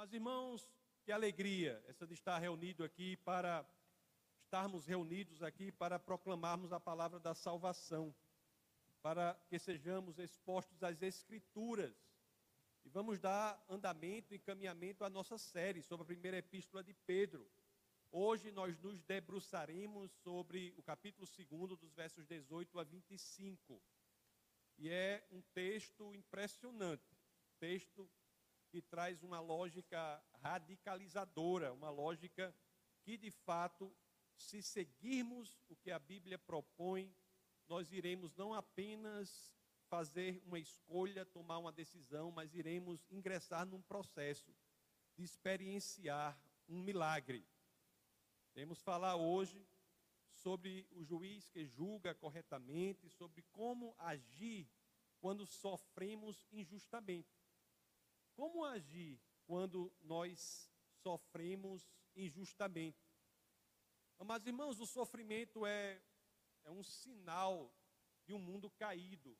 Mas, irmãos, que alegria essa de estar reunido aqui para estarmos reunidos aqui para proclamarmos a palavra da salvação, para que sejamos expostos às Escrituras. E vamos dar andamento e encaminhamento à nossa série sobre a primeira epístola de Pedro. Hoje nós nos debruçaremos sobre o capítulo 2, dos versos 18 a 25. E é um texto impressionante, texto que traz uma lógica radicalizadora, uma lógica que de fato, se seguirmos o que a Bíblia propõe, nós iremos não apenas fazer uma escolha, tomar uma decisão, mas iremos ingressar num processo de experienciar um milagre. Temos falar hoje sobre o juiz que julga corretamente, sobre como agir quando sofremos injustamente. Como agir quando nós sofremos injustamente? Mas, irmãos, o sofrimento é, é um sinal de um mundo caído.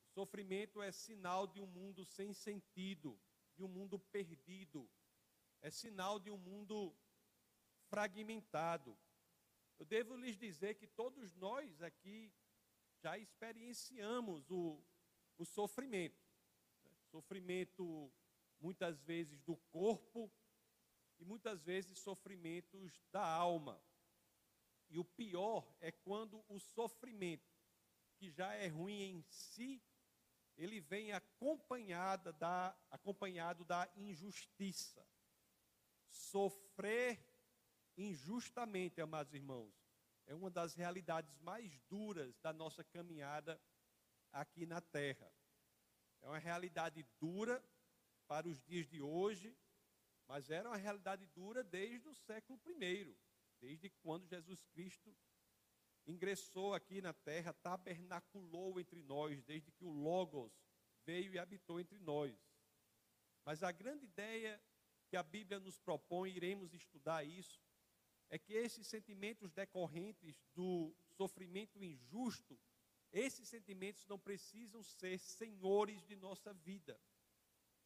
O sofrimento é sinal de um mundo sem sentido, de um mundo perdido. É sinal de um mundo fragmentado. Eu devo lhes dizer que todos nós aqui já experienciamos o, o sofrimento. Sofrimento, muitas vezes, do corpo e muitas vezes sofrimentos da alma. E o pior é quando o sofrimento, que já é ruim em si, ele vem acompanhada da, acompanhado da injustiça. Sofrer injustamente, amados irmãos, é uma das realidades mais duras da nossa caminhada aqui na terra. É uma realidade dura para os dias de hoje, mas era uma realidade dura desde o século I, desde quando Jesus Cristo ingressou aqui na terra, tabernaculou entre nós, desde que o Logos veio e habitou entre nós. Mas a grande ideia que a Bíblia nos propõe, iremos estudar isso, é que esses sentimentos decorrentes do sofrimento injusto, esses sentimentos não precisam ser senhores de nossa vida.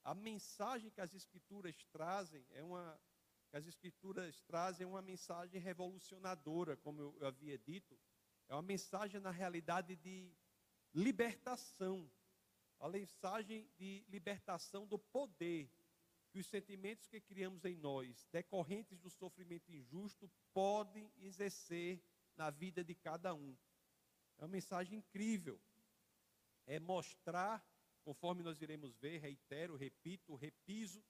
A mensagem que as escrituras trazem é uma que as escrituras trazem uma mensagem revolucionadora, como eu, eu havia dito, é uma mensagem na realidade de libertação, a mensagem de libertação do poder que os sentimentos que criamos em nós, decorrentes do sofrimento injusto, podem exercer na vida de cada um. É uma mensagem incrível. É mostrar, conforme nós iremos ver, reitero, repito, repiso,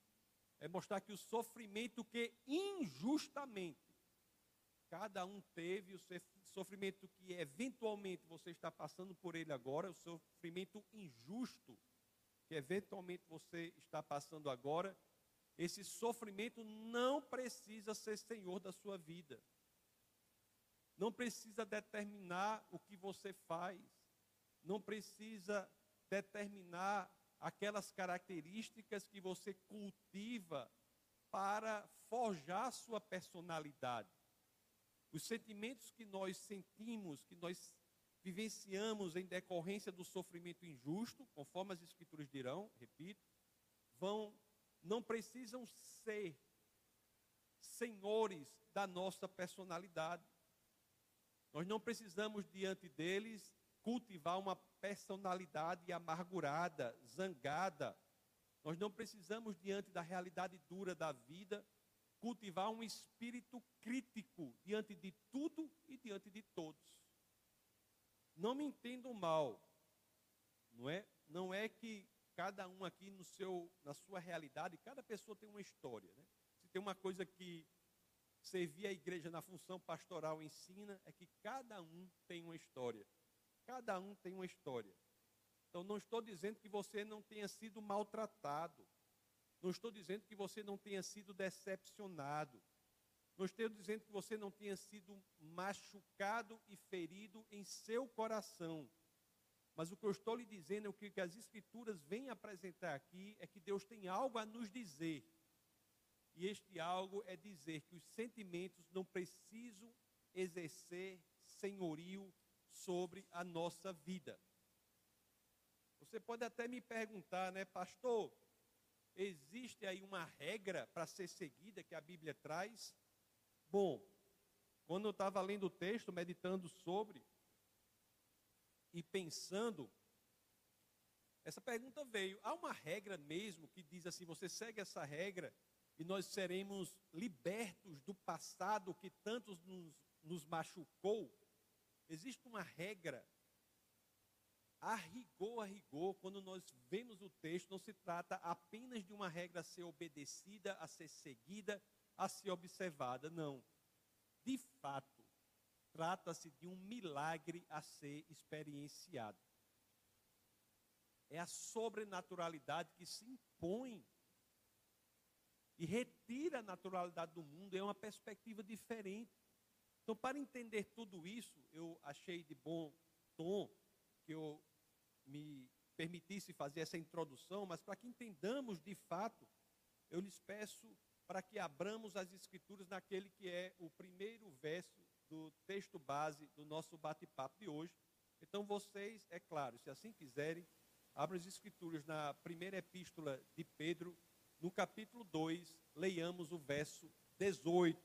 é mostrar que o sofrimento que injustamente cada um teve, o sofrimento que eventualmente você está passando por ele agora, o sofrimento injusto que eventualmente você está passando agora, esse sofrimento não precisa ser senhor da sua vida. Não precisa determinar o que você faz. Não precisa determinar aquelas características que você cultiva para forjar sua personalidade. Os sentimentos que nós sentimos, que nós vivenciamos em decorrência do sofrimento injusto, conforme as escrituras dirão, repito, vão não precisam ser senhores da nossa personalidade. Nós não precisamos, diante deles, cultivar uma personalidade amargurada, zangada. Nós não precisamos, diante da realidade dura da vida, cultivar um espírito crítico diante de tudo e diante de todos. Não me entendam mal, não é? Não é que cada um aqui no seu, na sua realidade, cada pessoa tem uma história. Né? Se tem uma coisa que servir a igreja na função pastoral ensina, é que cada um tem uma história. Cada um tem uma história. Então não estou dizendo que você não tenha sido maltratado. Não estou dizendo que você não tenha sido decepcionado. Não estou dizendo que você não tenha sido machucado e ferido em seu coração. Mas o que eu estou lhe dizendo é o que as Escrituras vêm apresentar aqui é que Deus tem algo a nos dizer. E este algo é dizer que os sentimentos não precisam exercer senhorio sobre a nossa vida. Você pode até me perguntar, né, pastor? Existe aí uma regra para ser seguida que a Bíblia traz? Bom, quando eu estava lendo o texto, meditando sobre e pensando, essa pergunta veio: há uma regra mesmo que diz assim, você segue essa regra e nós seremos libertos do passado que tantos nos, nos machucou? Existe uma regra a rigor, a rigor, quando nós vemos o texto, não se trata apenas de uma regra a ser obedecida, a ser seguida, a ser observada. Não. De fato, trata-se de um milagre a ser experienciado. É a sobrenaturalidade que se impõe e retira a naturalidade do mundo, é uma perspectiva diferente. Então, para entender tudo isso, eu achei de bom tom que eu me permitisse fazer essa introdução, mas para que entendamos de fato, eu lhes peço para que abramos as escrituras naquele que é o primeiro verso do texto base do nosso bate-papo de hoje. Então vocês, é claro, se assim quiserem, abram as escrituras na primeira epístola de Pedro, no capítulo 2, leiamos o verso 18.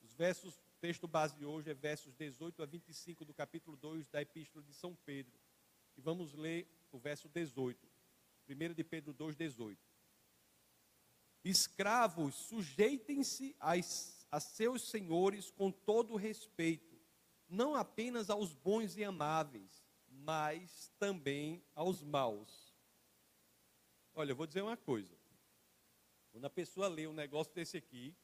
Os versos, o texto base de hoje é versos 18 a 25 do capítulo 2 da epístola de São Pedro. E vamos ler o verso 18. 1 de Pedro 2, 18. Escravos, sujeitem-se a seus senhores com todo respeito, não apenas aos bons e amáveis, mas também aos maus. Olha, eu vou dizer uma coisa. Quando a pessoa lê um negócio desse aqui,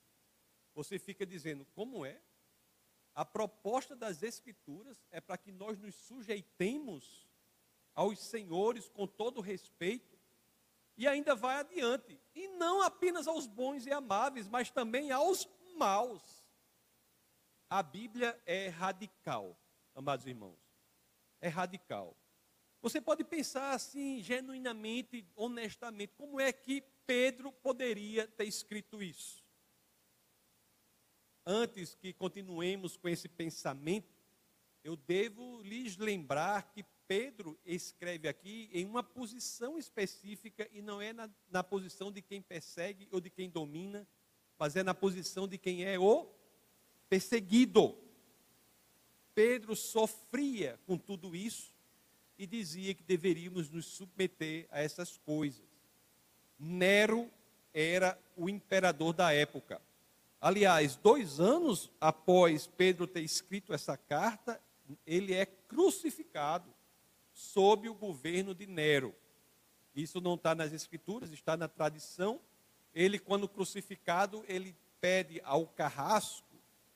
você fica dizendo, como é? A proposta das Escrituras é para que nós nos sujeitemos aos senhores com todo respeito, e ainda vai adiante, e não apenas aos bons e amáveis, mas também aos maus. A Bíblia é radical, amados irmãos. É radical. Você pode pensar assim, genuinamente, honestamente, como é que Pedro poderia ter escrito isso? Antes que continuemos com esse pensamento, eu devo lhes lembrar que Pedro escreve aqui em uma posição específica e não é na, na posição de quem persegue ou de quem domina, mas é na posição de quem é o perseguido. Pedro sofria com tudo isso e dizia que deveríamos nos submeter a essas coisas. Nero era o imperador da época. Aliás, dois anos após Pedro ter escrito essa carta, ele é crucificado sob o governo de Nero. Isso não está nas escrituras, está na tradição. Ele, quando crucificado, ele pede ao carrasco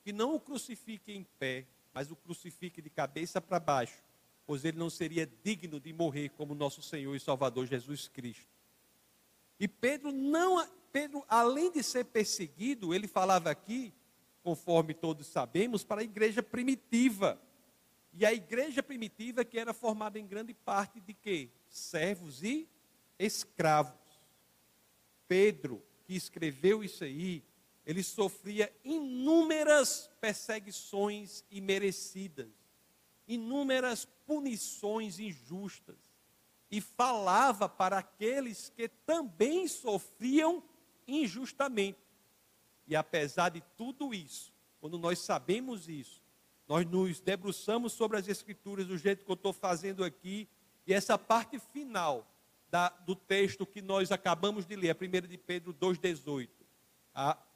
que não o crucifique em pé, mas o crucifique de cabeça para baixo, pois ele não seria digno de morrer como nosso Senhor e Salvador Jesus Cristo. E Pedro não, Pedro, além de ser perseguido, ele falava aqui, conforme todos sabemos, para a igreja primitiva. E a igreja primitiva que era formada em grande parte de quê? Servos e escravos. Pedro, que escreveu isso aí, ele sofria inúmeras perseguições imerecidas, inúmeras punições injustas, e falava para aqueles que também sofriam injustamente. E apesar de tudo isso, quando nós sabemos isso, nós nos debruçamos sobre as Escrituras do jeito que eu estou fazendo aqui, e essa parte final da, do texto que nós acabamos de ler, a 1 de Pedro 2,18,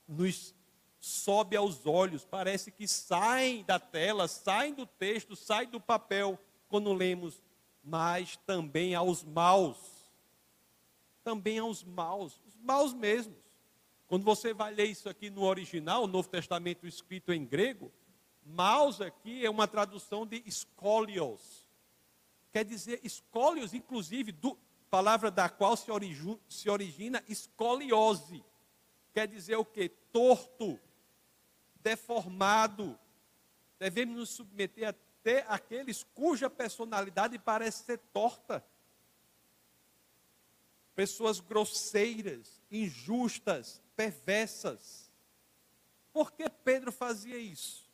nos sobe aos olhos, parece que saem da tela, saem do texto, saem do papel quando lemos, mas também aos maus. Também aos maus, os maus mesmos. Quando você vai ler isso aqui no original, o Novo Testamento escrito em grego, Maus aqui é uma tradução de escolios. Quer dizer, escolios, inclusive, do, palavra da qual se, origi, se origina escoliose. Quer dizer o que? Torto, deformado. Devemos nos submeter até aqueles cuja personalidade parece ser torta. Pessoas grosseiras, injustas, perversas. Por que Pedro fazia isso?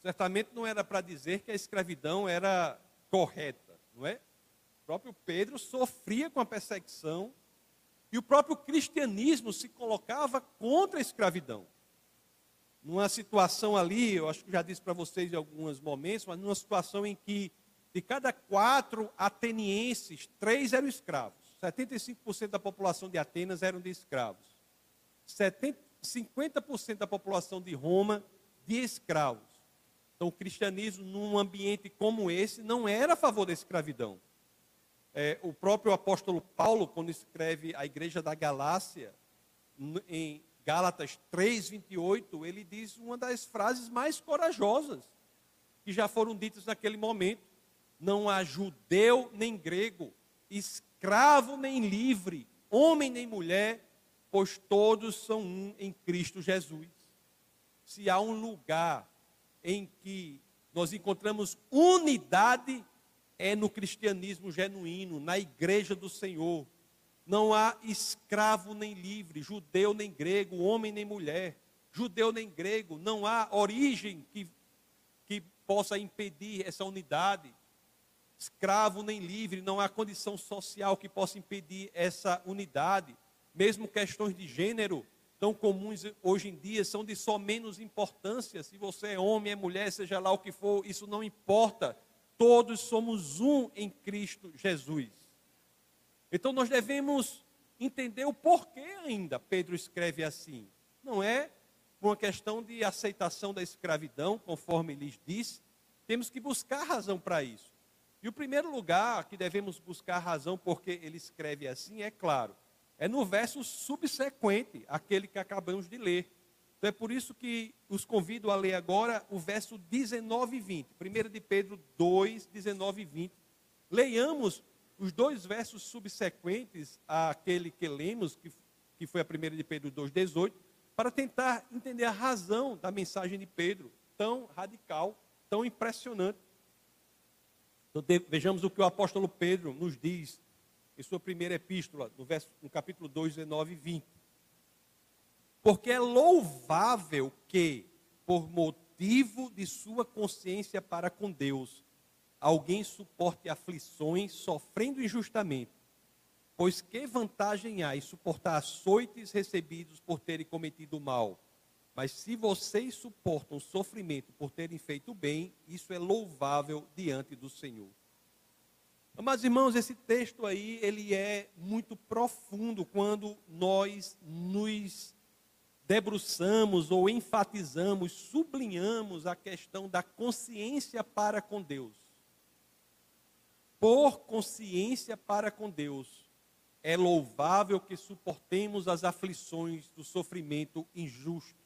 Certamente não era para dizer que a escravidão era correta, não é? O próprio Pedro sofria com a perseguição E o próprio cristianismo se colocava contra a escravidão. Numa situação ali, eu acho que já disse para vocês em alguns momentos, mas numa situação em que de cada quatro atenienses, três eram escravos. 75% da população de Atenas eram de escravos. 70, 50% da população de Roma de escravos. Então, o cristianismo, num ambiente como esse, não era a favor da escravidão. É, o próprio apóstolo Paulo, quando escreve a igreja da Galácia, em Gálatas 3:28, ele diz uma das frases mais corajosas que já foram ditas naquele momento: não há judeu nem grego, escravo nem livre, homem nem mulher, pois todos são um em Cristo Jesus. Se há um lugar em que nós encontramos unidade, é no cristianismo genuíno, na igreja do Senhor. Não há escravo nem livre, judeu nem grego, homem nem mulher, judeu nem grego, não há origem que, que possa impedir essa unidade. Escravo nem livre, não há condição social que possa impedir essa unidade. Mesmo questões de gênero, tão comuns hoje em dia, são de só menos importância. Se você é homem, é mulher, seja lá o que for, isso não importa. Todos somos um em Cristo Jesus. Então nós devemos entender o porquê ainda Pedro escreve assim. Não é uma questão de aceitação da escravidão, conforme lhes disse, temos que buscar razão para isso. E o primeiro lugar que devemos buscar razão porque ele escreve assim é claro, é no verso subsequente, aquele que acabamos de ler. Então é por isso que os convido a ler agora o verso 19 e 20. 1 de Pedro 2, 19 e 20. Leiamos os dois versos subsequentes àquele que lemos, que, que foi a 1 de Pedro 2, 18, para tentar entender a razão da mensagem de Pedro, tão radical, tão impressionante. Então, vejamos o que o apóstolo Pedro nos diz em sua primeira epístola, no, verso, no capítulo 2, 19 e 20. Porque é louvável que, por motivo de sua consciência para com Deus, alguém suporte aflições sofrendo injustamente. Pois que vantagem há em suportar açoites recebidos por terem cometido mal? Mas se vocês suportam sofrimento por terem feito bem, isso é louvável diante do Senhor. Mas irmãos, esse texto aí, ele é muito profundo quando nós nos debruçamos ou enfatizamos, sublinhamos a questão da consciência para com Deus por consciência para com Deus, é louvável que suportemos as aflições do sofrimento injusto.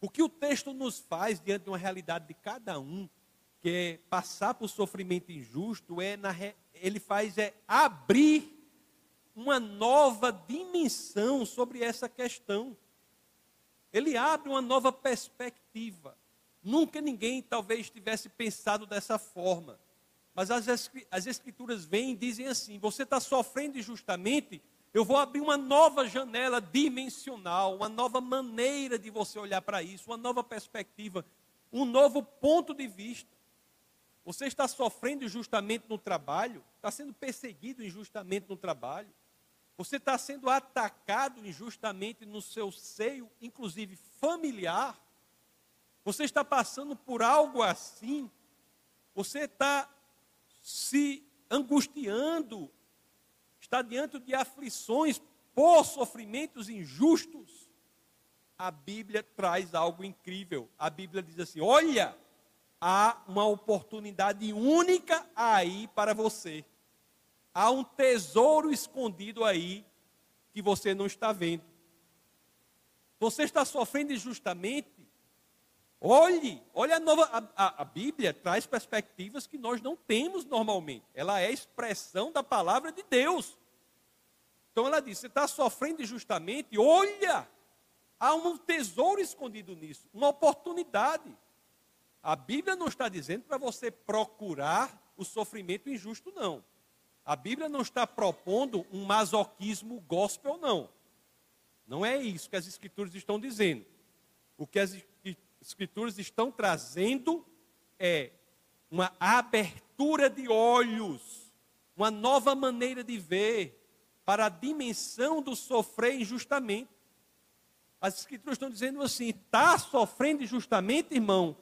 O que o texto nos faz diante de uma realidade de cada um, que é passar por sofrimento injusto, é na, ele faz é abrir uma nova dimensão sobre essa questão. Ele abre uma nova perspectiva. Nunca ninguém talvez tivesse pensado dessa forma. Mas as, as escrituras vêm e dizem assim: você está sofrendo injustamente, eu vou abrir uma nova janela dimensional, uma nova maneira de você olhar para isso, uma nova perspectiva, um novo ponto de vista. Você está sofrendo injustamente no trabalho, está sendo perseguido injustamente no trabalho, você está sendo atacado injustamente no seu seio, inclusive familiar. Você está passando por algo assim. Você está se angustiando, está diante de aflições por sofrimentos injustos, a Bíblia traz algo incrível. A Bíblia diz assim: olha, há uma oportunidade única aí para você. Há um tesouro escondido aí que você não está vendo. Você está sofrendo injustamente, Olhe, olha a nova. A, a, a, Bíblia traz perspectivas que nós não temos normalmente. Ela é expressão da palavra de Deus. Então ela diz: você está sofrendo injustamente, olha, há um tesouro escondido nisso, uma oportunidade. A Bíblia não está dizendo para você procurar o sofrimento injusto, não. A Bíblia não está propondo um masoquismo gospel, não. Não é isso que as Escrituras estão dizendo. O que as Escrituras estão trazendo é uma abertura de olhos, uma nova maneira de ver, para a dimensão do sofrer injustamente. As escrituras estão dizendo assim: está sofrendo injustamente, irmão?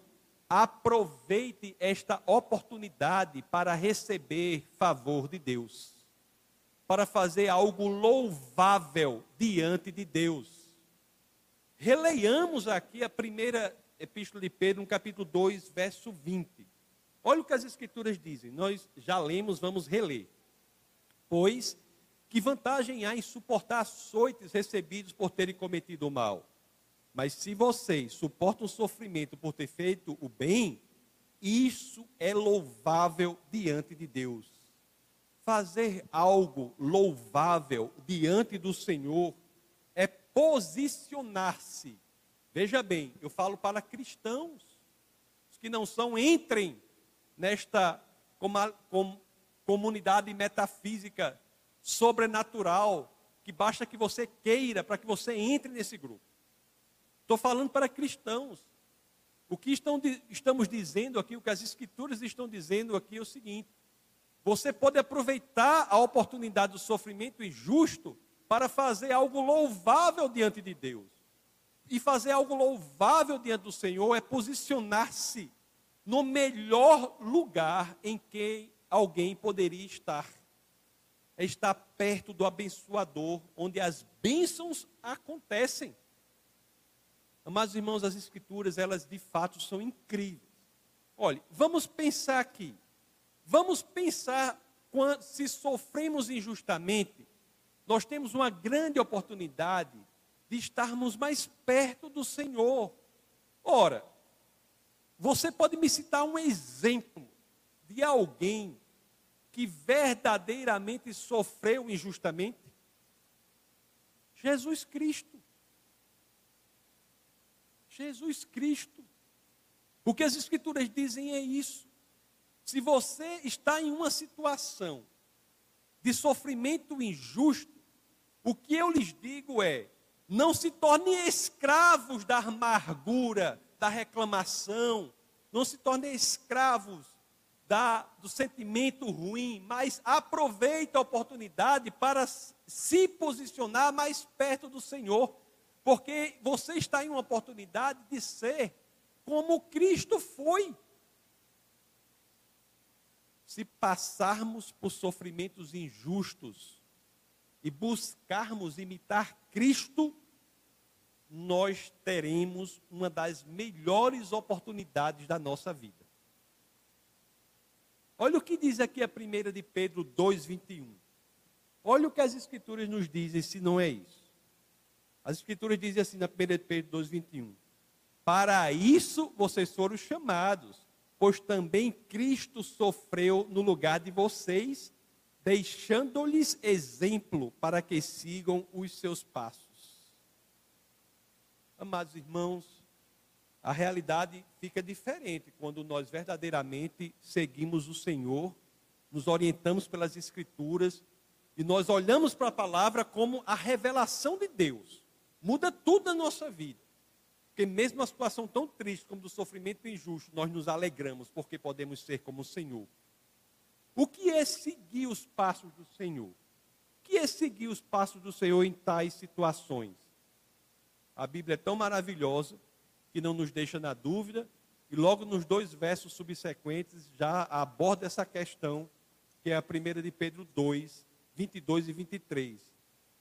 Aproveite esta oportunidade para receber favor de Deus, para fazer algo louvável diante de Deus. Releiamos aqui a primeira epístola de Pedro, no capítulo 2, verso 20. Olha o que as escrituras dizem. Nós já lemos, vamos reler. Pois que vantagem há em suportar açoites recebidos por terem cometido o mal? Mas se vocês suportam o sofrimento por ter feito o bem, isso é louvável diante de Deus. Fazer algo louvável diante do Senhor é posicionar-se. Veja bem, eu falo para cristãos, os que não são, entrem nesta comunidade metafísica sobrenatural, que basta que você queira para que você entre nesse grupo. Estou falando para cristãos. O que estão, estamos dizendo aqui, o que as escrituras estão dizendo aqui é o seguinte: você pode aproveitar a oportunidade do sofrimento injusto para fazer algo louvável diante de Deus. E fazer algo louvável diante do Senhor é posicionar-se no melhor lugar em que alguém poderia estar é estar perto do abençoador, onde as bênçãos acontecem. Amados irmãos, as escrituras, elas de fato são incríveis. Olhe, vamos pensar aqui. Vamos pensar se sofremos injustamente, nós temos uma grande oportunidade de estarmos mais perto do Senhor. Ora, você pode me citar um exemplo de alguém que verdadeiramente sofreu injustamente? Jesus Cristo. Jesus Cristo. O que as Escrituras dizem é isso. Se você está em uma situação de sofrimento injusto, o que eu lhes digo é: não se tornem escravos da amargura, da reclamação, não se tornem escravos da, do sentimento ruim, mas aproveita a oportunidade para se posicionar mais perto do Senhor, porque você está em uma oportunidade de ser como Cristo foi. Se passarmos por sofrimentos injustos e buscarmos imitar Cristo, nós teremos uma das melhores oportunidades da nossa vida. Olha o que diz aqui a primeira de Pedro 2:21. Olha o que as escrituras nos dizem se não é isso. As escrituras dizem assim na primeira de Pedro 2:21. Para isso vocês foram chamados, pois também Cristo sofreu no lugar de vocês, deixando-lhes exemplo para que sigam os seus passos. Amados irmãos, a realidade fica diferente quando nós verdadeiramente seguimos o Senhor, nos orientamos pelas Escrituras e nós olhamos para a palavra como a revelação de Deus. Muda tudo na nossa vida. Porque mesmo uma situação tão triste como do sofrimento injusto, nós nos alegramos porque podemos ser como o Senhor. O que é seguir os passos do Senhor? O que é seguir os passos do Senhor em tais situações? A Bíblia é tão maravilhosa que não nos deixa na dúvida, e logo nos dois versos subsequentes já aborda essa questão, que é a primeira de Pedro 2, 22 e 23.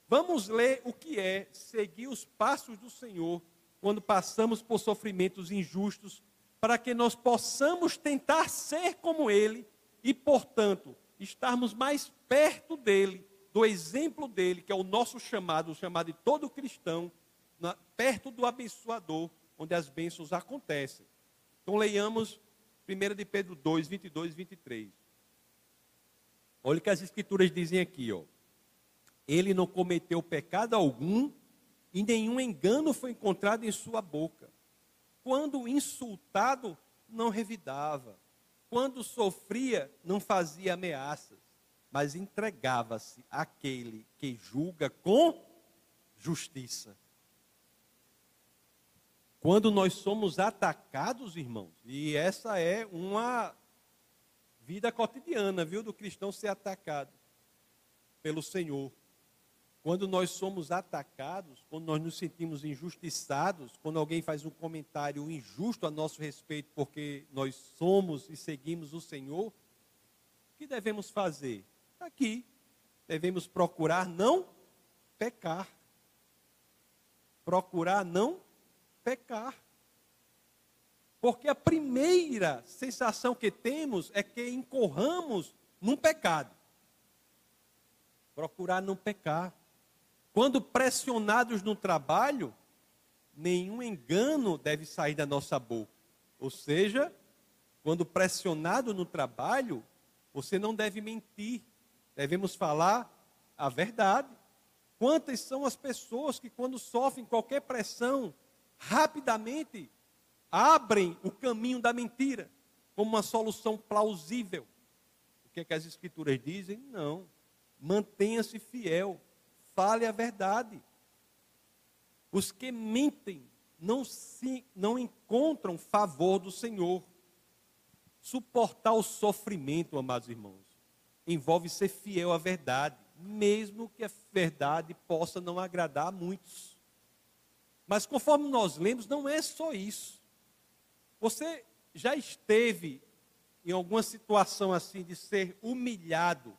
Vamos ler o que é seguir os passos do Senhor quando passamos por sofrimentos injustos, para que nós possamos tentar ser como Ele e, portanto, estarmos mais perto dele, do exemplo dele, que é o nosso chamado, o chamado de todo cristão, na, perto do abençoador, onde as bênçãos acontecem. Então leiamos 1 de Pedro 2, 22 e 23. Olha o que as escrituras dizem aqui, ó. Ele não cometeu pecado algum e nenhum engano foi encontrado em sua boca. Quando insultado, não revidava. Quando sofria, não fazia ameaças, mas entregava-se àquele que julga com justiça. Quando nós somos atacados, irmãos, e essa é uma vida cotidiana, viu, do cristão ser atacado pelo Senhor. Quando nós somos atacados, quando nós nos sentimos injustiçados, quando alguém faz um comentário injusto a nosso respeito porque nós somos e seguimos o Senhor, o que devemos fazer? Aqui, devemos procurar não pecar. Procurar não pecar. Porque a primeira sensação que temos é que incorramos num pecado. Procurar não pecar. Quando pressionados no trabalho, nenhum engano deve sair da nossa boca. Ou seja, quando pressionado no trabalho, você não deve mentir. Devemos falar a verdade. Quantas são as pessoas que, quando sofrem qualquer pressão, rapidamente abrem o caminho da mentira como uma solução plausível? O que, é que as Escrituras dizem? Não. Mantenha-se fiel fale a verdade. Os que mentem não, se, não encontram favor do Senhor. Suportar o sofrimento, amados irmãos, envolve ser fiel à verdade, mesmo que a verdade possa não agradar a muitos. Mas conforme nós lemos, não é só isso. Você já esteve em alguma situação assim de ser humilhado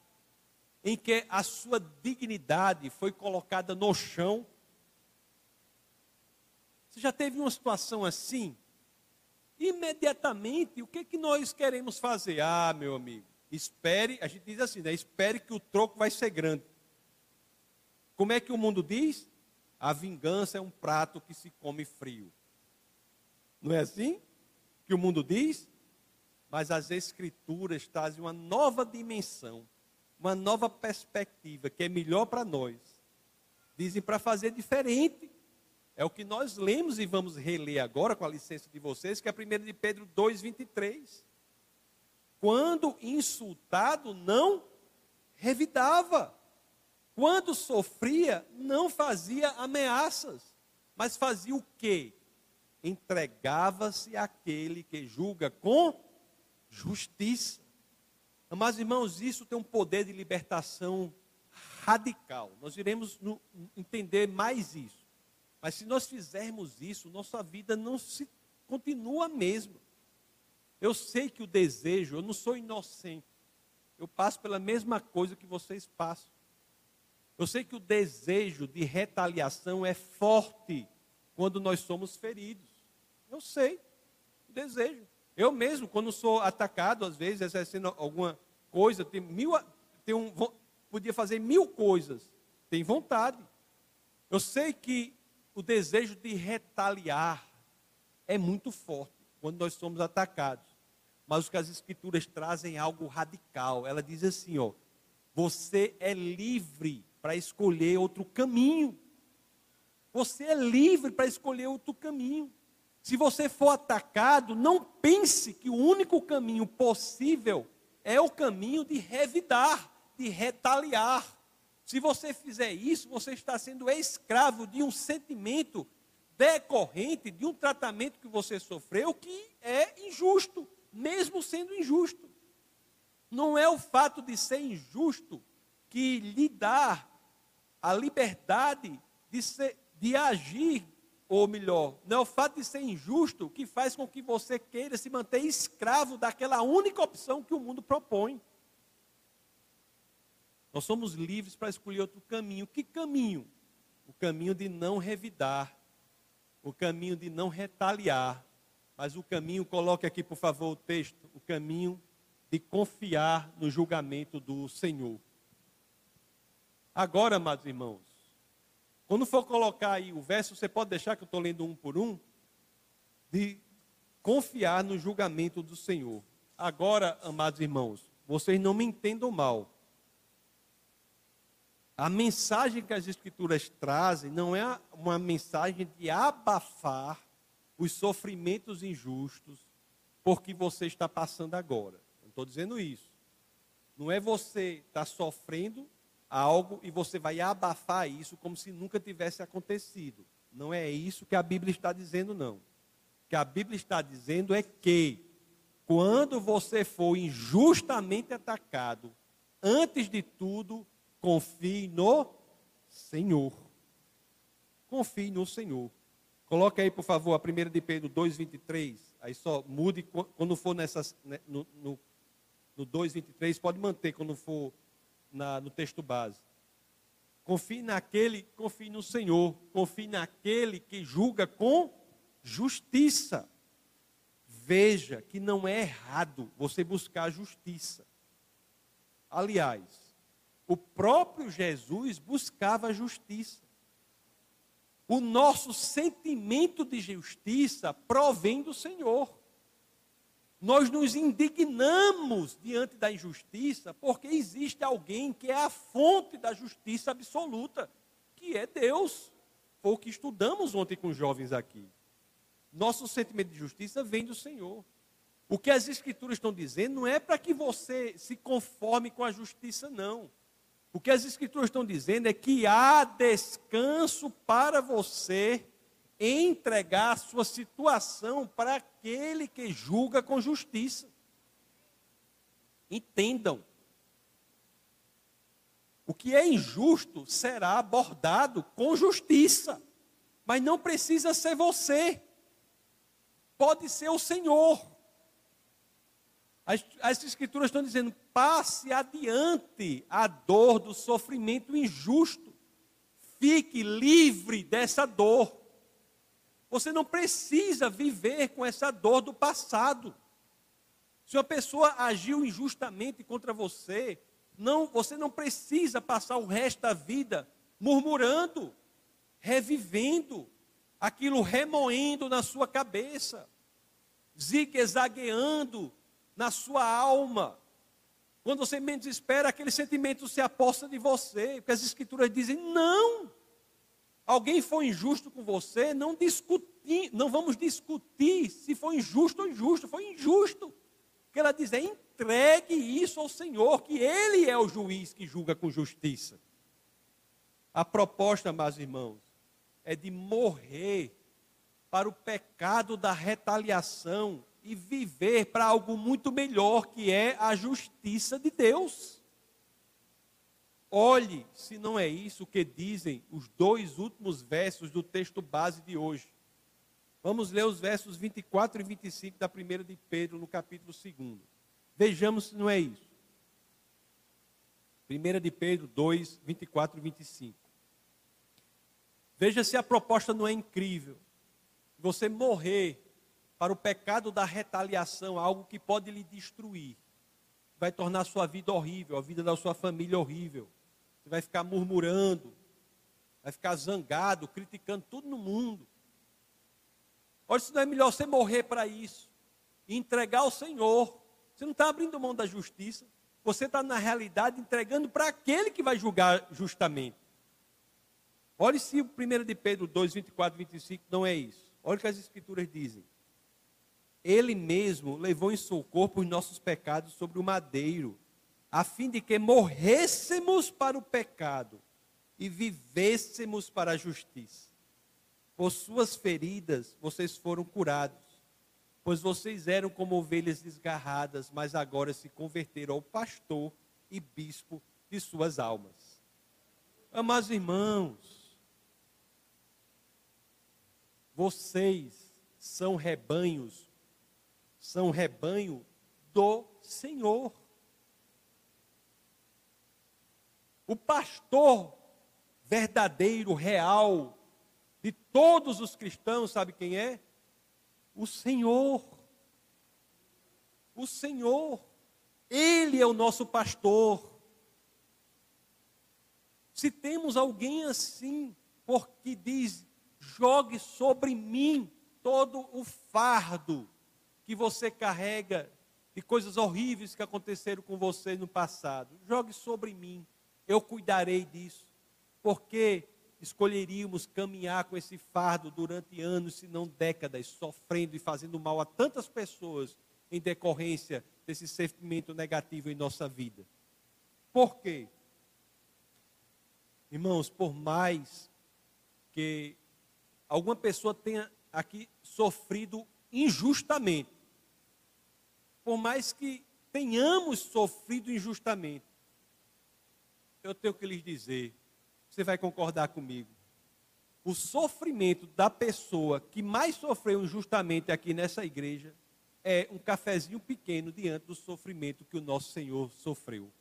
em que a sua dignidade foi colocada no chão? Você já teve uma situação assim? Imediatamente, o que, que nós queremos fazer? Ah, meu amigo, espere, a gente diz assim, né? Espere que o troco vai ser grande. Como é que o mundo diz? A vingança é um prato que se come frio. Não é assim que o mundo diz? Mas as escrituras trazem uma nova dimensão uma nova perspectiva que é melhor para nós. Dizem para fazer diferente. É o que nós lemos e vamos reler agora, com a licença de vocês, que é a 1 de Pedro 2,23. Quando insultado, não revidava. Quando sofria, não fazia ameaças. Mas fazia o quê? Entregava-se àquele que julga com justiça. Amados irmãos, isso tem um poder de libertação radical. Nós iremos no, entender mais isso. Mas se nós fizermos isso, nossa vida não se continua a mesma. Eu sei que o desejo, eu não sou inocente. Eu passo pela mesma coisa que vocês passam. Eu sei que o desejo de retaliação é forte quando nós somos feridos. Eu sei, desejo. Eu mesmo, quando sou atacado, às vezes, exercendo alguma coisa, tem mil, tem um, podia fazer mil coisas, tem vontade. Eu sei que o desejo de retaliar é muito forte quando nós somos atacados. Mas o que as escrituras trazem é algo radical. Ela diz assim, ó: você é livre para escolher outro caminho. Você é livre para escolher outro caminho. Se você for atacado, não pense que o único caminho possível é o caminho de revidar, de retaliar. Se você fizer isso, você está sendo escravo de um sentimento decorrente de um tratamento que você sofreu que é injusto, mesmo sendo injusto. Não é o fato de ser injusto que lhe dá a liberdade de, ser, de agir ou melhor, não é o fato de ser injusto que faz com que você queira se manter escravo daquela única opção que o mundo propõe. Nós somos livres para escolher outro caminho. Que caminho? O caminho de não revidar, o caminho de não retaliar, mas o caminho, coloque aqui por favor o texto, o caminho de confiar no julgamento do Senhor. Agora, amados irmãos, quando for colocar aí o verso, você pode deixar que eu estou lendo um por um, de confiar no julgamento do Senhor. Agora, amados irmãos, vocês não me entendam mal. A mensagem que as Escrituras trazem não é uma mensagem de abafar os sofrimentos injustos porque você está passando agora. Não estou dizendo isso. Não é você estar tá sofrendo algo e você vai abafar isso como se nunca tivesse acontecido. Não é isso que a Bíblia está dizendo, não. O que a Bíblia está dizendo é que, quando você for injustamente atacado, antes de tudo, confie no Senhor. Confie no Senhor. Coloque aí, por favor, a primeira de Pedro 2,23. Aí só mude quando for nessas, né, no, no, no 2,23. Pode manter quando for na, no texto base. Confie naquele, confie no Senhor. Confie naquele que julga com justiça. Veja que não é errado você buscar justiça. Aliás, o próprio Jesus buscava justiça. O nosso sentimento de justiça provém do Senhor. Nós nos indignamos diante da injustiça porque existe alguém que é a fonte da justiça absoluta, que é Deus. Foi o que estudamos ontem com os jovens aqui. Nosso sentimento de justiça vem do Senhor. O que as Escrituras estão dizendo não é para que você se conforme com a justiça, não. O que as Escrituras estão dizendo é que há descanso para você entregar a sua situação para aquele que julga com justiça. Entendam. O que é injusto será abordado com justiça, mas não precisa ser você, pode ser o Senhor. As, as Escrituras estão dizendo: passe adiante a dor do sofrimento injusto. Fique livre dessa dor. Você não precisa viver com essa dor do passado. Se uma pessoa agiu injustamente contra você, não, você não precisa passar o resto da vida murmurando, revivendo, aquilo remoendo na sua cabeça, zigue-zagueando na sua alma. Quando você menos espera, aquele sentimento se aposta de você, porque as escrituras dizem: não. Alguém foi injusto com você, não discutir, não vamos discutir se foi injusto ou injusto, foi injusto. Porque ela diz: é, entregue isso ao Senhor, que Ele é o juiz que julga com justiça. A proposta, meus irmãos, é de morrer para o pecado da retaliação e viver para algo muito melhor, que é a justiça de Deus. Olhe se não é isso que dizem os dois últimos versos do texto base de hoje. Vamos ler os versos 24 e 25 da primeira de Pedro, no capítulo 2. Vejamos se não é isso. Primeira de Pedro 2, 24 e 25. Veja se a proposta não é incrível. Você morrer para o pecado da retaliação, algo que pode lhe destruir. Vai tornar a sua vida horrível, a vida da sua família horrível. Você vai ficar murmurando, vai ficar zangado, criticando tudo no mundo. Olha, se não é melhor você morrer para isso e entregar ao Senhor. Você não está abrindo mão da justiça, você está, na realidade, entregando para aquele que vai julgar justamente. Olhe se o 1 de Pedro 2, 24 e 25 não é isso. Olha o que as Escrituras dizem. Ele mesmo levou em seu corpo os nossos pecados sobre o madeiro, a fim de que morrêssemos para o pecado e vivêssemos para a justiça. Por suas feridas vocês foram curados, pois vocês eram como ovelhas desgarradas, mas agora se converteram ao pastor e bispo de suas almas. Amados irmãos, vocês são rebanhos são rebanho do Senhor. O pastor verdadeiro, real, de todos os cristãos, sabe quem é? O Senhor. O Senhor. Ele é o nosso pastor. Se temos alguém assim, porque diz: jogue sobre mim todo o fardo que você carrega de coisas horríveis que aconteceram com você no passado. Jogue sobre mim, eu cuidarei disso. Porque escolheríamos caminhar com esse fardo durante anos, se não décadas, sofrendo e fazendo mal a tantas pessoas em decorrência desse sentimento negativo em nossa vida? Por quê? Irmãos, por mais que alguma pessoa tenha aqui sofrido injustamente, por mais que tenhamos sofrido injustamente, eu tenho que lhes dizer você vai concordar comigo. O sofrimento da pessoa que mais sofreu injustamente aqui nessa igreja é um cafezinho pequeno diante do sofrimento que o nosso Senhor sofreu.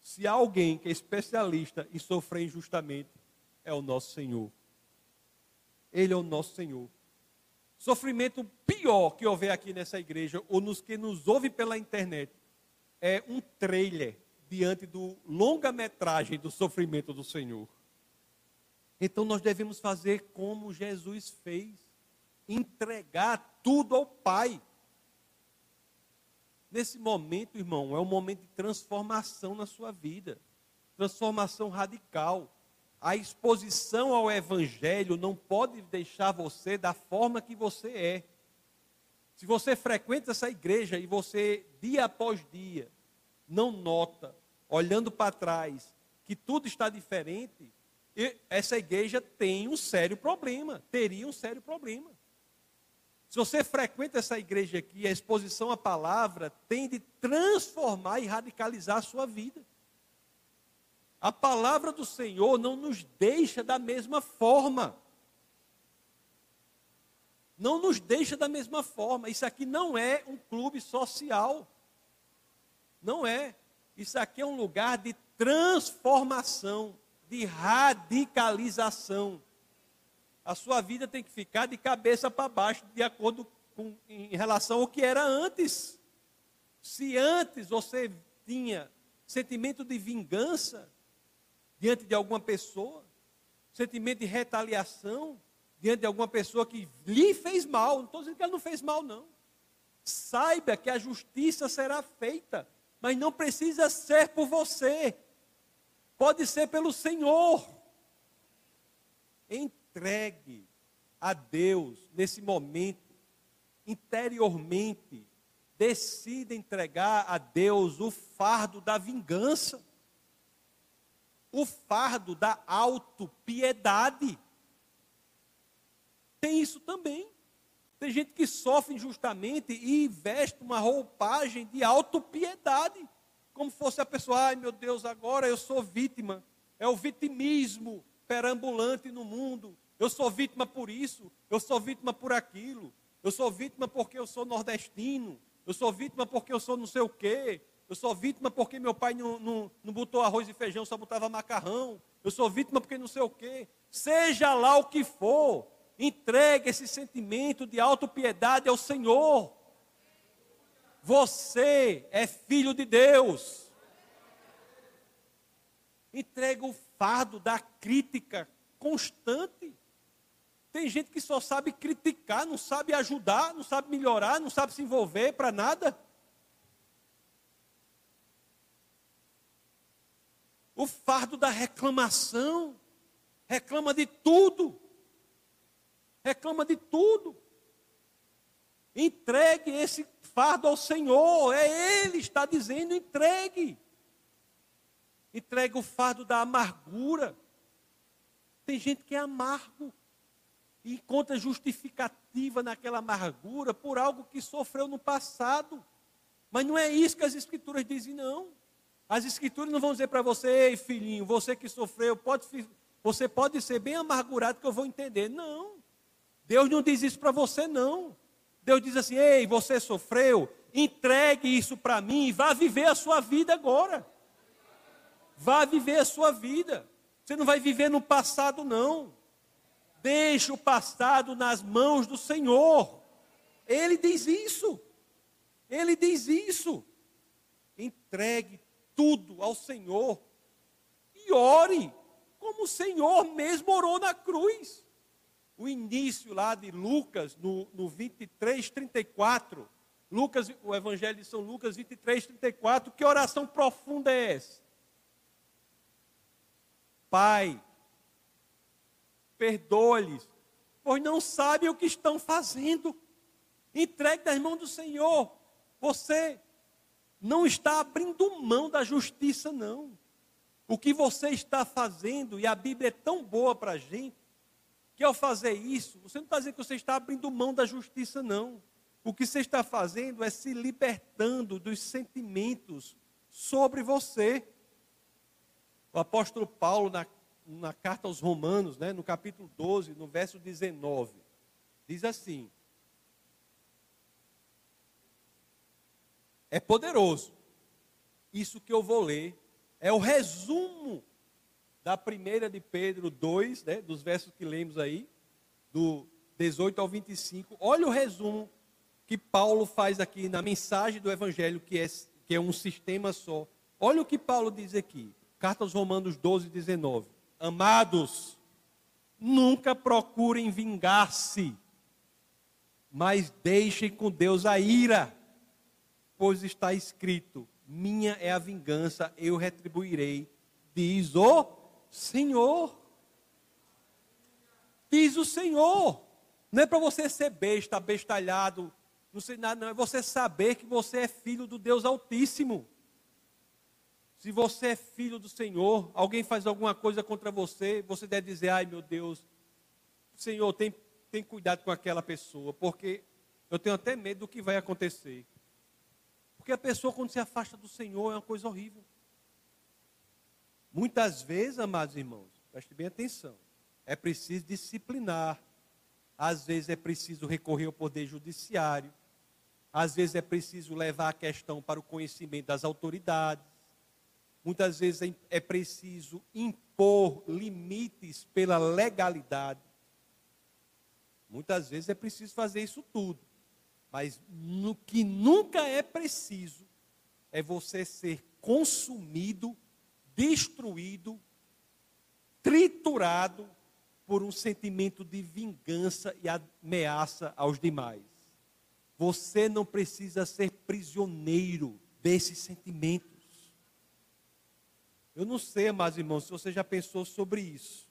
Se há alguém que é especialista em sofrer injustamente, é o nosso Senhor. Ele é o nosso Senhor. Sofrimento pior que houver aqui nessa igreja, ou nos que nos ouve pela internet, é um trailer diante do longa-metragem do sofrimento do Senhor. Então nós devemos fazer como Jesus fez: entregar tudo ao Pai. Nesse momento, irmão, é um momento de transformação na sua vida transformação radical. A exposição ao Evangelho não pode deixar você da forma que você é. Se você frequenta essa igreja e você, dia após dia, não nota, olhando para trás, que tudo está diferente, essa igreja tem um sério problema, teria um sério problema. Se você frequenta essa igreja aqui, a exposição à palavra tem de transformar e radicalizar a sua vida. A palavra do Senhor não nos deixa da mesma forma. Não nos deixa da mesma forma. Isso aqui não é um clube social. Não é. Isso aqui é um lugar de transformação, de radicalização. A sua vida tem que ficar de cabeça para baixo, de acordo com em relação ao que era antes. Se antes você tinha sentimento de vingança, diante de alguma pessoa, sentimento de retaliação diante de alguma pessoa que lhe fez mal. Não estou dizendo que ela não fez mal, não. Saiba que a justiça será feita, mas não precisa ser por você, pode ser pelo Senhor. Entregue a Deus nesse momento, interiormente, decida entregar a Deus o fardo da vingança o fardo da autopiedade. Tem isso também. Tem gente que sofre injustamente e veste uma roupagem de autopiedade, como fosse a pessoa, ai meu Deus, agora eu sou vítima. É o vitimismo perambulante no mundo. Eu sou vítima por isso, eu sou vítima por aquilo. Eu sou vítima porque eu sou nordestino. Eu sou vítima porque eu sou não sei o quê. Eu sou vítima porque meu pai não, não, não botou arroz e feijão, só botava macarrão. Eu sou vítima porque não sei o quê. Seja lá o que for, entregue esse sentimento de autopiedade ao Senhor. Você é filho de Deus. Entrega o fardo da crítica constante. Tem gente que só sabe criticar, não sabe ajudar, não sabe melhorar, não sabe se envolver para nada. O fardo da reclamação. Reclama de tudo. Reclama de tudo. Entregue esse fardo ao Senhor. É Ele está dizendo: entregue. Entregue o fardo da amargura. Tem gente que é amargo e encontra justificativa naquela amargura por algo que sofreu no passado. Mas não é isso que as Escrituras dizem, não. As escrituras não vão dizer para você, ei filhinho, você que sofreu, pode, você pode ser bem amargurado que eu vou entender. Não. Deus não diz isso para você, não. Deus diz assim: ei, você sofreu, entregue isso para mim e vá viver a sua vida agora. Vá viver a sua vida. Você não vai viver no passado, não. Deixe o passado nas mãos do Senhor. Ele diz isso. Ele diz isso. Entregue tudo ao Senhor e ore, como o Senhor mesmo orou na cruz. O início lá de Lucas, no, no 23, 34. Lucas, o Evangelho de São Lucas 23, 34. Que oração profunda é essa? Pai, perdoa-lhes, pois não sabem o que estão fazendo. Entregue das mãos do Senhor. Você não está abrindo mão da justiça, não. O que você está fazendo, e a Bíblia é tão boa para a gente, que ao fazer isso, você não está dizendo que você está abrindo mão da justiça, não. o que você está fazendo é se libertando dos sentimentos sobre você. O apóstolo Paulo, na, na carta aos Romanos, né, no capítulo 12, no verso 19, diz assim: É poderoso. Isso que eu vou ler é o resumo da primeira de Pedro 2, né, dos versos que lemos aí, do 18 ao 25. Olha o resumo que Paulo faz aqui na mensagem do Evangelho, que é, que é um sistema só. Olha o que Paulo diz aqui. Carta aos Romanos 12, 19. Amados, nunca procurem vingar-se, mas deixem com Deus a ira, pois está escrito: minha é a vingança, eu retribuirei, diz o Senhor. Diz o Senhor. Não é para você ser besta, bestalhado, não sei nada, não. É você saber que você é filho do Deus Altíssimo. Se você é filho do Senhor, alguém faz alguma coisa contra você, você deve dizer: ai meu Deus, Senhor, tem, tem cuidado com aquela pessoa, porque eu tenho até medo do que vai acontecer. Porque a pessoa, quando se afasta do Senhor, é uma coisa horrível. Muitas vezes, amados irmãos, preste bem atenção, é preciso disciplinar, às vezes é preciso recorrer ao poder judiciário, às vezes é preciso levar a questão para o conhecimento das autoridades, muitas vezes é, é preciso impor limites pela legalidade. Muitas vezes é preciso fazer isso tudo, mas no que nunca é preciso é você ser consumido destruído, triturado por um sentimento de vingança e ameaça aos demais. Você não precisa ser prisioneiro desses sentimentos. Eu não sei, amados irmãos, se você já pensou sobre isso.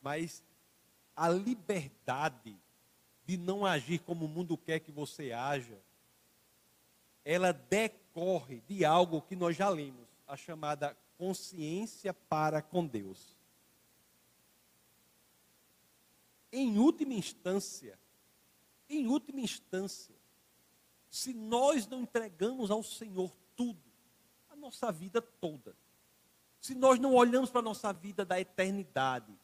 Mas a liberdade de não agir como o mundo quer que você haja, ela decorre de algo que nós já lemos, a chamada consciência para com Deus. Em última instância, em última instância, se nós não entregamos ao Senhor tudo, a nossa vida toda, se nós não olhamos para a nossa vida da eternidade,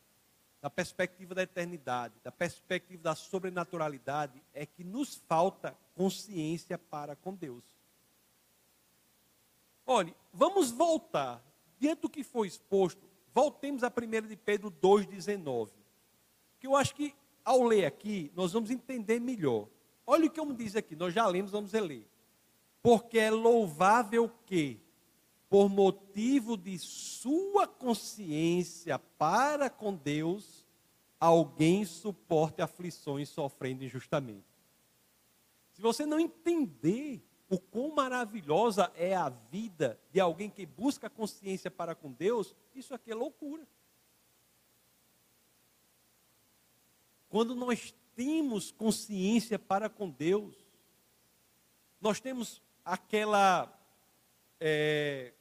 da perspectiva da eternidade, da perspectiva da sobrenaturalidade, é que nos falta consciência para com Deus. Olhe, vamos voltar, diante do que foi exposto, voltemos a 1 de Pedro 2,19. Que eu acho que, ao ler aqui, nós vamos entender melhor. Olha o que eu diz aqui, nós já lemos, vamos ler. Porque é louvável que, por motivo de sua consciência para com Deus, alguém suporte aflições sofrendo injustamente. Se você não entender o quão maravilhosa é a vida de alguém que busca consciência para com Deus, isso aqui é loucura. Quando nós temos consciência para com Deus, nós temos aquela é,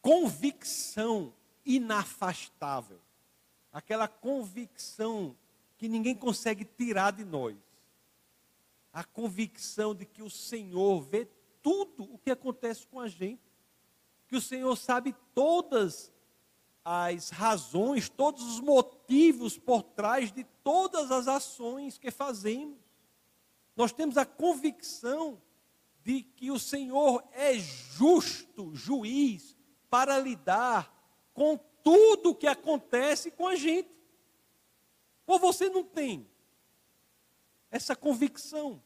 convicção inafastável, aquela convicção que ninguém consegue tirar de nós. A convicção de que o Senhor vê tudo o que acontece com a gente, que o Senhor sabe todas as razões, todos os motivos por trás de todas as ações que fazemos. Nós temos a convicção de que o Senhor é justo juiz para lidar com tudo o que acontece com a gente. Ou você não tem? essa convicção.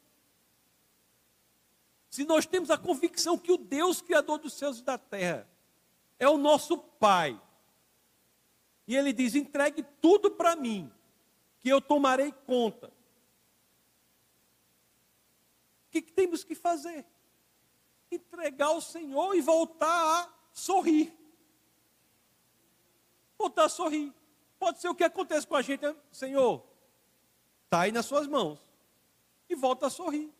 Se nós temos a convicção que o Deus Criador dos céus e da terra é o nosso Pai, e Ele diz: entregue tudo para mim, que eu tomarei conta. O que, que temos que fazer? Entregar ao Senhor e voltar a sorrir. Voltar a sorrir. Pode ser o que acontece com a gente, Senhor, está aí nas suas mãos e volta a sorrir.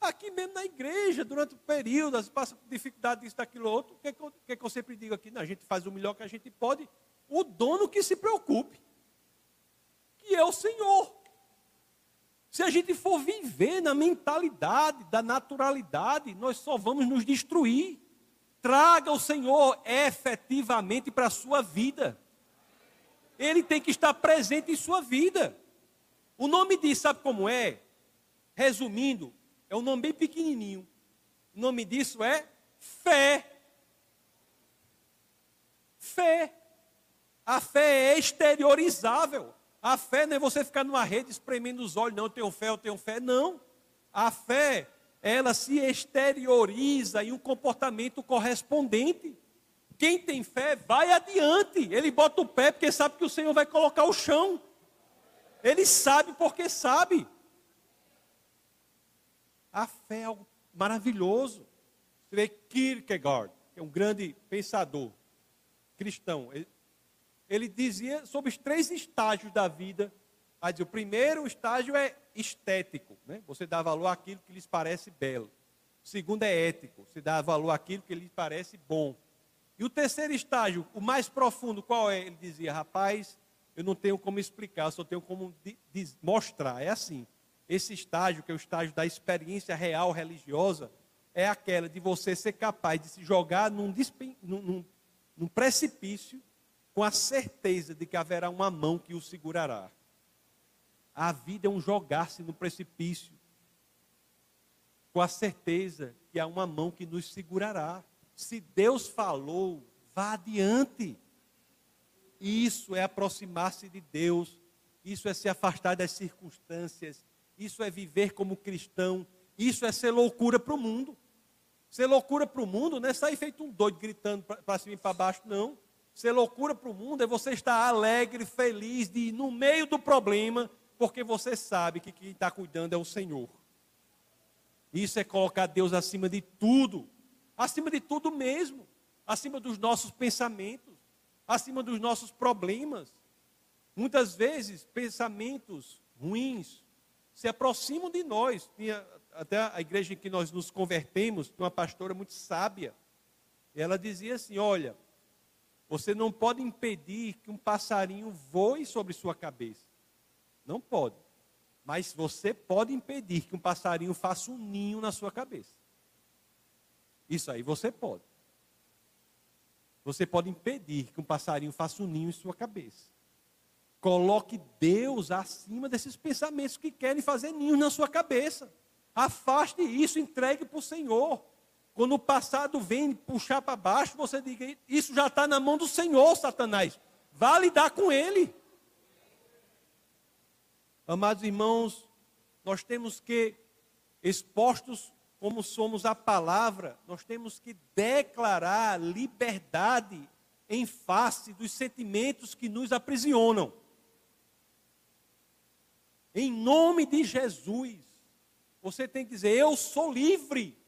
Aqui mesmo na igreja, durante o período, as passa dificuldade disso, daquilo outro, o que, que, que eu sempre digo aqui? A gente faz o melhor que a gente pode, o dono que se preocupe, que é o Senhor. Se a gente for viver na mentalidade da naturalidade, nós só vamos nos destruir. Traga o Senhor efetivamente para a sua vida. Ele tem que estar presente em sua vida. O nome disso, sabe como é? Resumindo, é um nome bem pequenininho. O nome disso é fé. Fé. A fé é exteriorizável. A fé não é você ficar numa rede espremendo os olhos, não, eu tenho fé, eu tenho fé. Não. A fé, ela se exterioriza em um comportamento correspondente. Quem tem fé vai adiante. Ele bota o pé porque sabe que o Senhor vai colocar o chão. Ele sabe porque sabe. A fé é algo maravilhoso. Você vê Kierkegaard, que é um grande pensador cristão. Ele, ele dizia sobre os três estágios da vida. Aí diz, o primeiro estágio é estético, né? você dá valor àquilo que lhes parece belo. O segundo é ético, você dá valor àquilo que lhes parece bom. E o terceiro estágio, o mais profundo, qual é? Ele dizia, rapaz, eu não tenho como explicar, só tenho como mostrar. É assim. Esse estágio, que é o estágio da experiência real religiosa, é aquela de você ser capaz de se jogar num, num, num precipício com a certeza de que haverá uma mão que o segurará. A vida é um jogar-se no precipício, com a certeza que há uma mão que nos segurará. Se Deus falou, vá adiante. Isso é aproximar-se de Deus, isso é se afastar das circunstâncias, isso é viver como cristão, isso é ser loucura para o mundo. Ser loucura para o mundo não é sair feito um doido gritando para cima e para baixo, não. Ser loucura para o mundo é você estar alegre, feliz, de no meio do problema, porque você sabe que quem está cuidando é o Senhor. Isso é colocar Deus acima de tudo, acima de tudo mesmo, acima dos nossos pensamentos, acima dos nossos problemas. Muitas vezes, pensamentos ruins se aproximam de nós. Tinha até a igreja em que nós nos convertemos, uma pastora muito sábia. Ela dizia assim: Olha, você não pode impedir que um passarinho voe sobre sua cabeça. Não pode. Mas você pode impedir que um passarinho faça um ninho na sua cabeça. Isso aí você pode. Você pode impedir que um passarinho faça um ninho em sua cabeça. Coloque Deus acima desses pensamentos que querem fazer ninho na sua cabeça. Afaste isso, entregue para o Senhor. Quando o passado vem puxar para baixo, você diga: Isso já está na mão do Senhor, Satanás. Vá lidar com ele. Amados irmãos, nós temos que, expostos como somos a palavra, nós temos que declarar liberdade em face dos sentimentos que nos aprisionam. Em nome de Jesus, você tem que dizer: Eu sou livre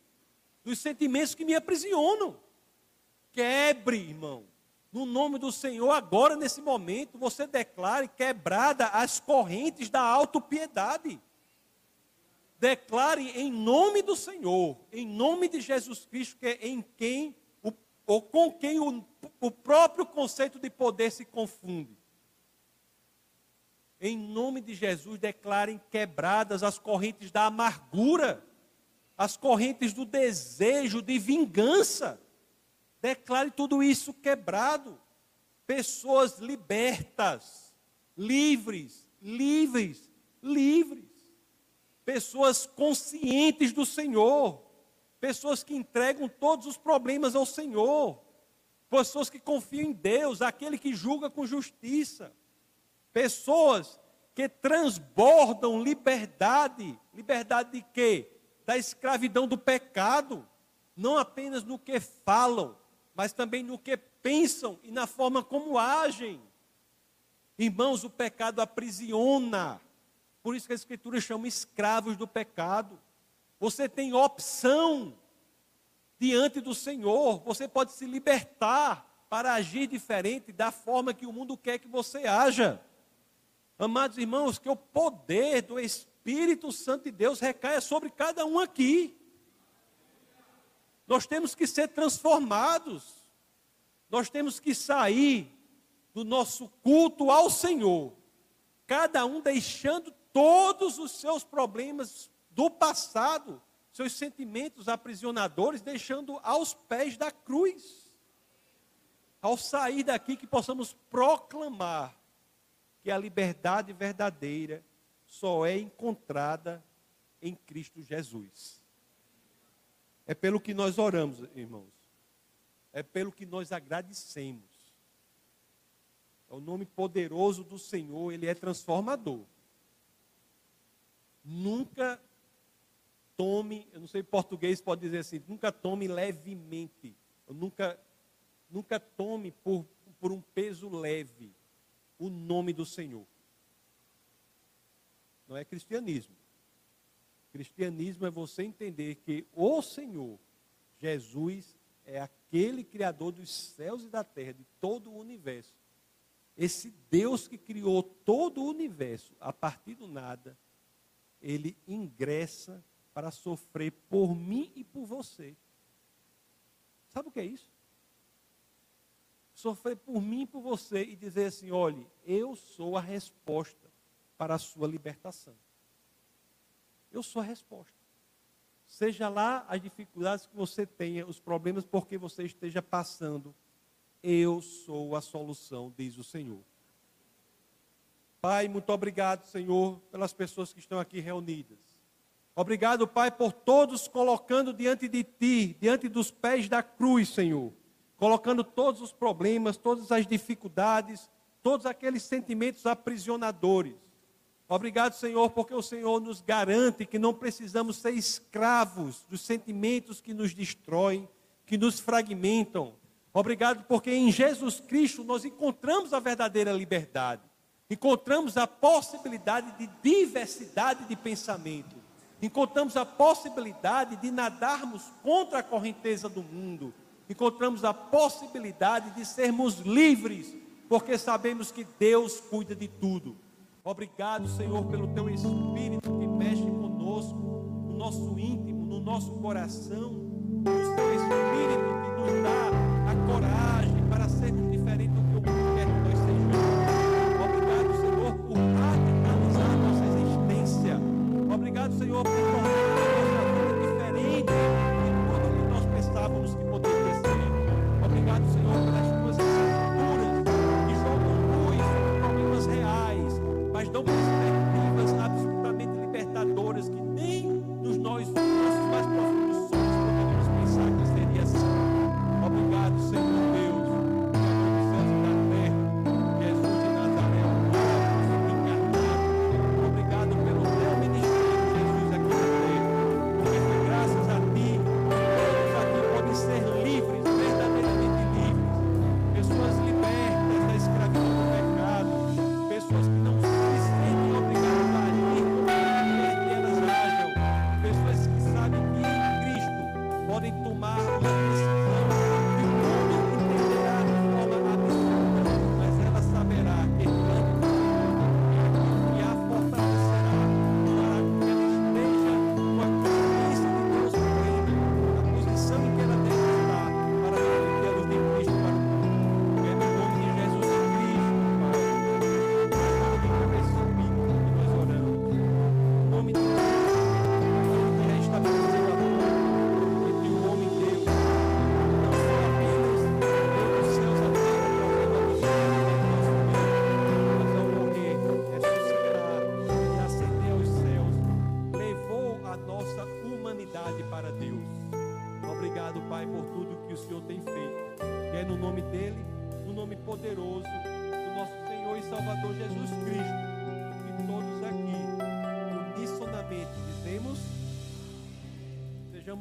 dos sentimentos que me aprisionam. Quebre, irmão. No nome do Senhor, agora nesse momento, você declare quebrada as correntes da autopiedade. Declare em nome do Senhor, em nome de Jesus Cristo, que é em quem ou com quem o, o próprio conceito de poder se confunde. Em nome de Jesus, declarem quebradas as correntes da amargura as correntes do desejo de vingança. Declare tudo isso quebrado. Pessoas libertas, livres, livres, livres. Pessoas conscientes do Senhor. Pessoas que entregam todos os problemas ao Senhor. Pessoas que confiam em Deus, aquele que julga com justiça. Pessoas que transbordam liberdade. Liberdade de quê? da escravidão do pecado, não apenas no que falam, mas também no que pensam e na forma como agem. Irmãos, o pecado aprisiona. Por isso que a Escritura chama escravos do pecado. Você tem opção diante do Senhor, você pode se libertar para agir diferente da forma que o mundo quer que você haja. Amados irmãos, que o poder do Espírito Santo de Deus recaia sobre cada um aqui. Nós temos que ser transformados. Nós temos que sair do nosso culto ao Senhor, cada um deixando todos os seus problemas do passado, seus sentimentos aprisionadores, deixando aos pés da cruz. Ao sair daqui, que possamos proclamar que a liberdade verdadeira só é encontrada em Cristo Jesus. É pelo que nós oramos, irmãos. É pelo que nós agradecemos. É o nome poderoso do Senhor, ele é transformador. Nunca tome, eu não sei em português pode dizer assim, nunca tome levemente. Nunca, nunca tome por, por um peso leve o nome do Senhor. Não é cristianismo. Cristianismo é você entender que o Senhor, Jesus, é aquele Criador dos céus e da terra, de todo o universo. Esse Deus que criou todo o universo a partir do nada, ele ingressa para sofrer por mim e por você. Sabe o que é isso? Sofrer por mim e por você e dizer assim: olhe, eu sou a resposta para a sua libertação. Eu sou a resposta. Seja lá as dificuldades que você tenha, os problemas por que você esteja passando, eu sou a solução, diz o Senhor. Pai, muito obrigado, Senhor, pelas pessoas que estão aqui reunidas. Obrigado, Pai, por todos colocando diante de Ti, diante dos pés da cruz, Senhor. Colocando todos os problemas, todas as dificuldades, todos aqueles sentimentos aprisionadores. Obrigado, Senhor, porque o Senhor nos garante que não precisamos ser escravos dos sentimentos que nos destroem, que nos fragmentam. Obrigado, porque em Jesus Cristo nós encontramos a verdadeira liberdade. Encontramos a possibilidade de diversidade de pensamento. Encontramos a possibilidade de nadarmos contra a correnteza do mundo. Encontramos a possibilidade de sermos livres, porque sabemos que Deus cuida de tudo. Obrigado, Senhor, pelo teu Espírito que mexe conosco, no nosso íntimo, no nosso coração. O teu Espírito que nos dá a coragem para sermos diferentes do que o mundo quer que nós sejamos. Obrigado, Senhor, por radicalizar nossa existência. Obrigado, Senhor, por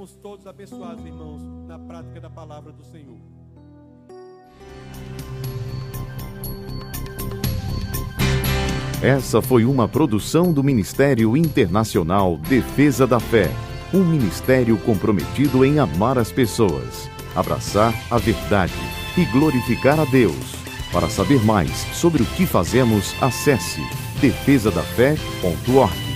todos abençoados, irmãos, na prática da palavra do Senhor. Essa foi uma produção do Ministério Internacional Defesa da Fé, um ministério comprometido em amar as pessoas, abraçar a verdade e glorificar a Deus. Para saber mais sobre o que fazemos, acesse defesadafé.org.